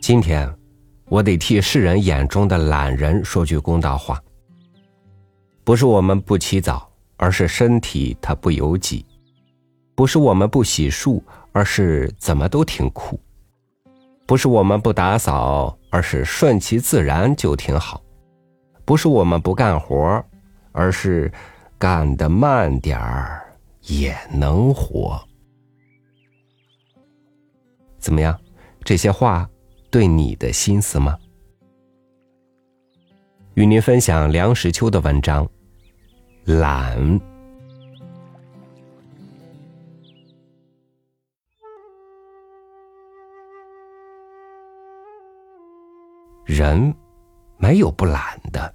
今天，我得替世人眼中的懒人说句公道话。不是我们不起早，而是身体它不由己；不是我们不洗漱，而是怎么都挺苦；不是我们不打扫，而是顺其自然就挺好；不是我们不干活，而是干得慢点儿也能活。怎么样？这些话对你的心思吗？与您分享梁实秋的文章。懒，人没有不懒的。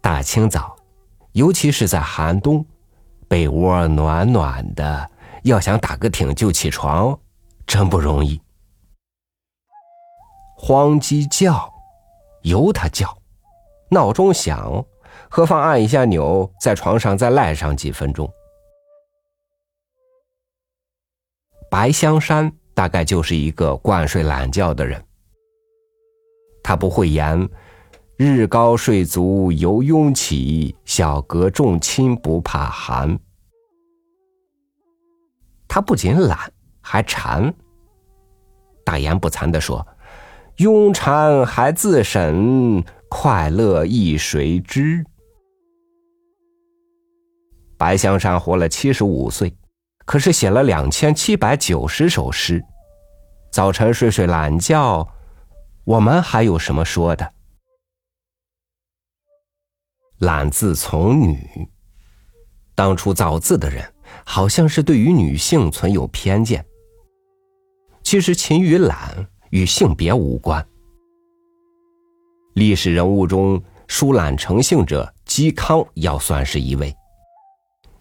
大清早，尤其是在寒冬，被窝暖暖的，要想打个挺就起床，真不容易。黄鸡叫，由它叫；闹钟响。何妨按一下钮，在床上再赖上几分钟。白香山大概就是一个惯睡懒觉的人。他不会言“日高睡足犹慵起，小阁重亲不怕寒”。他不仅懒，还馋。大言不惭的说：“慵馋还自审，快乐亦谁知？”白香山活了七十五岁，可是写了两千七百九十首诗。早晨睡睡懒觉，我们还有什么说的？懒字从女，当初造字的人好像是对于女性存有偏见。其实勤与懒与性别无关。历史人物中疏懒成性者，嵇康要算是一位。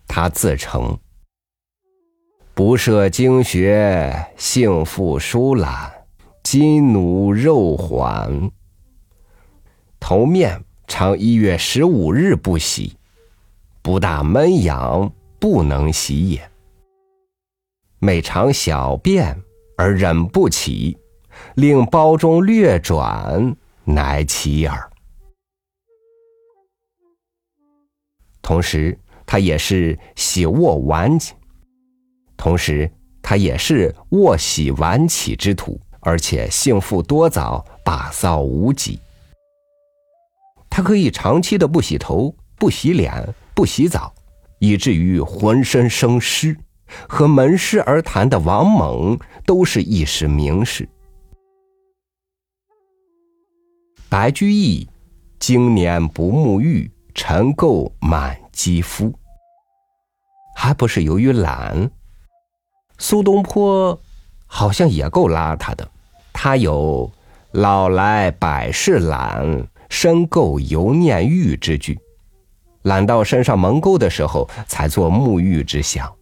他自称：“不涉经学，性复疏懒，筋奴肉缓。头面常一月十五日不洗，不大闷痒，不能洗也。每常小便而忍不起，令包中略转，乃其耳。同时。”他也是喜卧晚起，同时他也是卧喜晚起之徒，而且性复多早，把扫无几。他可以长期的不洗头、不洗脸、不洗澡，以至于浑身生湿。和门师而谈的王猛都是一时名士。白居易经年不沐浴，尘垢满。肌肤，还不是由于懒。苏东坡好像也够邋遢的，他有“老来百事懒，身垢犹念玉”之句，懒到身上蒙垢的时候才做沐浴之想。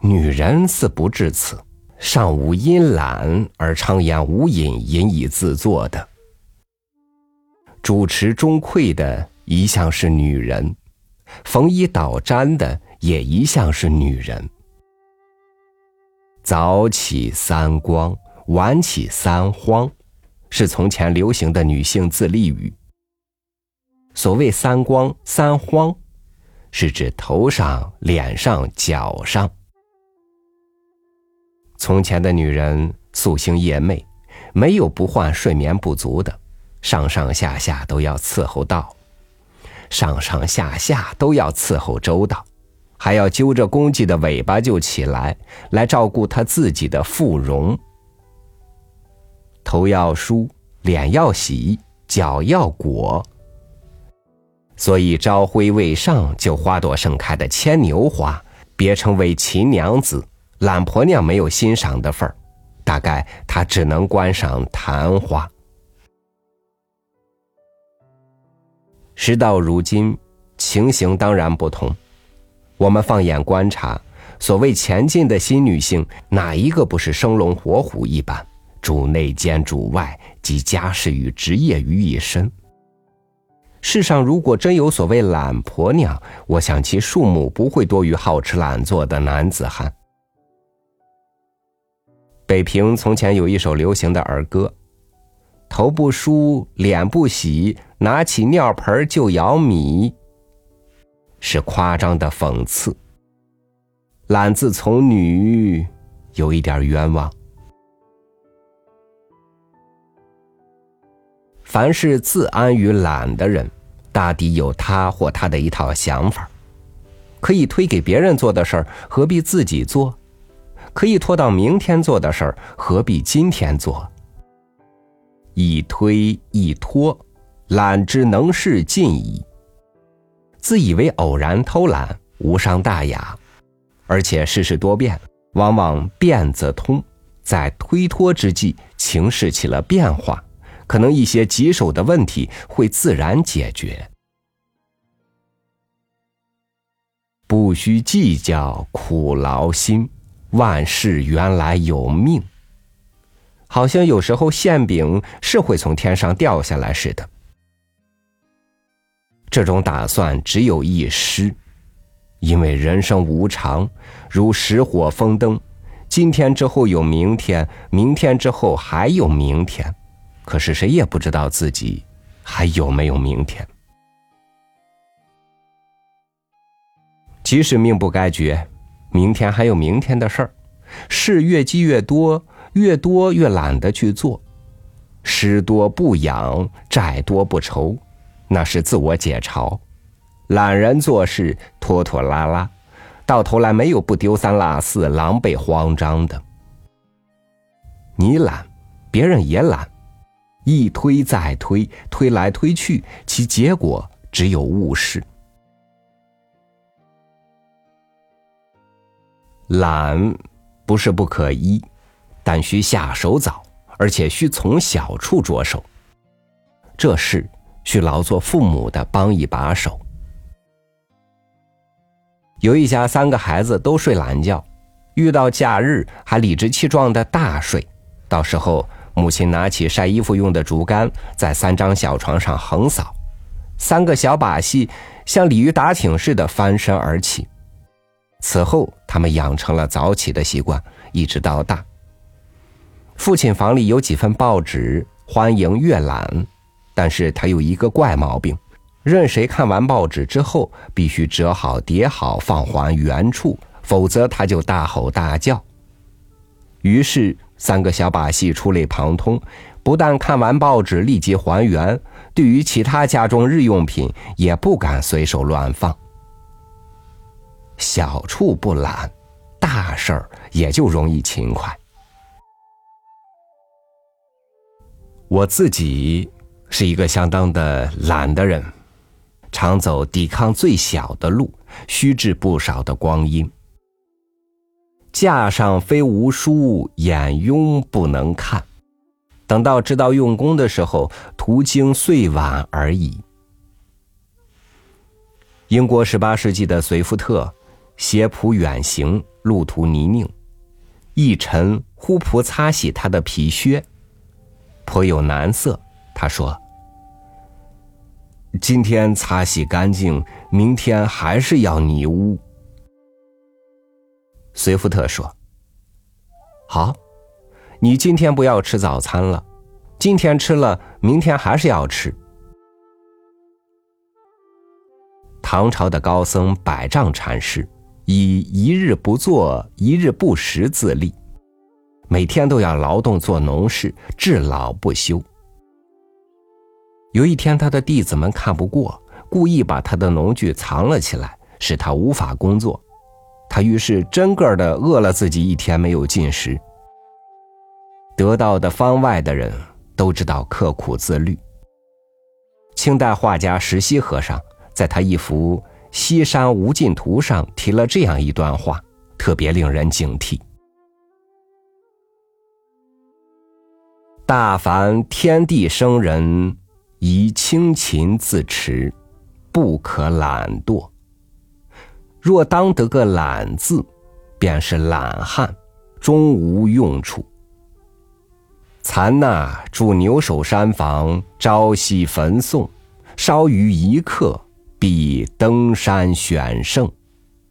女人似不至此，尚无因懒而常言无饮，饮以自作的。主持中馈的一向是女人，缝衣捣毡的也一向是女人。早起三光，晚起三荒，是从前流行的女性自立语。所谓三光三荒，是指头上、脸上、脚上。从前的女人夙兴夜寐，没有不患睡眠不足的。上上下下都要伺候到，上上下下都要伺候周到，还要揪着公鸡的尾巴就起来，来照顾他自己的妇容。头要梳，脸要洗，脚要裹。所以朝晖未上就花朵盛开的牵牛花，别称为秦娘子，懒婆娘没有欣赏的份儿，大概她只能观赏昙花。时到如今，情形当然不同。我们放眼观察，所谓前进的新女性，哪一个不是生龙活虎一般，主内兼主外，集家事与职业于一身？世上如果真有所谓懒婆娘，我想其数目不会多于好吃懒做的男子汉。北平从前有一首流行的儿歌：“头不梳，脸不洗，拿起尿盆就舀米。”是夸张的讽刺。懒字从女，有一点冤枉。凡是自安于懒的人，大抵有他或他的一套想法。可以推给别人做的事儿，何必自己做？可以拖到明天做的事儿，何必今天做？一推一拖，懒之能事尽矣。自以为偶然偷懒，无伤大雅，而且世事多变，往往变则通。在推脱之际，情势起了变化，可能一些棘手的问题会自然解决。不需计较苦劳心，万事原来有命。好像有时候馅饼是会从天上掉下来似的。这种打算只有一失，因为人生无常，如石火风灯，今天之后有明天，明天之后还有明天，可是谁也不知道自己还有没有明天。即使命不该绝，明天还有明天的事儿，事越积越多，越多越懒得去做，失多不养，债多不愁，那是自我解嘲。懒人做事拖拖拉拉，到头来没有不丢三落四、狼狈慌张的。你懒，别人也懒，一推再推，推来推去，其结果只有误事。懒不是不可依，但需下手早，而且需从小处着手。这事需劳作父母的帮一把手。有一家三个孩子都睡懒觉，遇到假日还理直气壮的大睡。到时候母亲拿起晒衣服用的竹竿，在三张小床上横扫，三个小把戏像鲤鱼打挺似的翻身而起。此后，他们养成了早起的习惯，一直到大。父亲房里有几份报纸，欢迎阅览，但是他有一个怪毛病，任谁看完报纸之后，必须折好叠好放还原处，否则他就大吼大叫。于是，三个小把戏触类旁通，不但看完报纸立即还原，对于其他家中日用品也不敢随手乱放。小处不懒，大事儿也就容易勤快。我自己是一个相当的懒的人，常走抵抗最小的路，虚掷不少的光阴。架上非无书，眼拥不能看。等到知道用功的时候，途经岁晚而已。英国十八世纪的随福特。斜仆远行，路途泥泞，一晨呼仆擦洗他的皮靴，颇有难色。他说：“今天擦洗干净，明天还是要泥污。”随福特说：“好，你今天不要吃早餐了，今天吃了，明天还是要吃。”唐朝的高僧百丈禅师。以一日不做，一日不食自立，每天都要劳动做农事，至老不休。有一天，他的弟子们看不过，故意把他的农具藏了起来，使他无法工作。他于是真个的饿了自己一天没有进食。得到的方外的人都知道刻苦自律。清代画家石溪和尚在他一幅。《西山无尽图》上提了这样一段话，特别令人警惕：大凡天地生人，宜清勤自持，不可懒惰。若当得个懒字，便是懒汉，终无用处。残那住牛首山房，朝夕焚诵，稍于一刻。必登山选胜，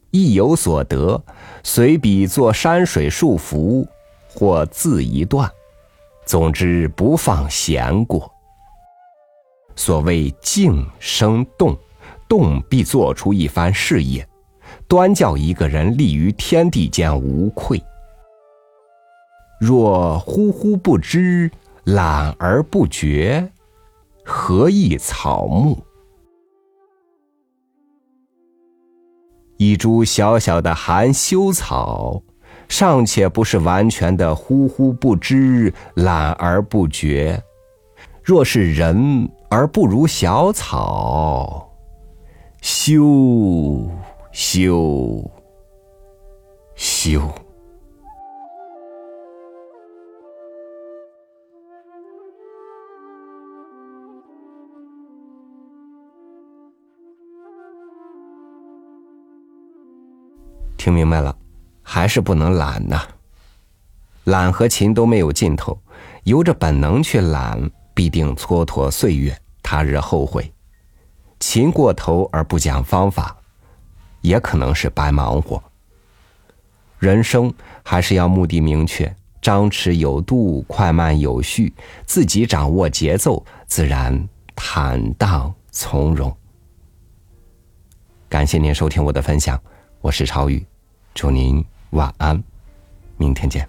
亦有所得，随笔作山水树符，或字一段，总之不放闲过。所谓静生动，动必做出一番事业，端叫一个人立于天地间无愧。若忽忽不知，懒而不觉，何益草木？一株小小的含羞草，尚且不是完全的呼呼不知、懒而不觉。若是人而不如小草，羞羞羞。听明白了，还是不能懒呐。懒和勤都没有尽头，由着本能去懒，必定蹉跎岁月，他日后悔。勤过头而不讲方法，也可能是白忙活。人生还是要目的明确，张弛有度，快慢有序，自己掌握节奏，自然坦荡从容。感谢您收听我的分享，我是超宇。祝您晚安，明天见。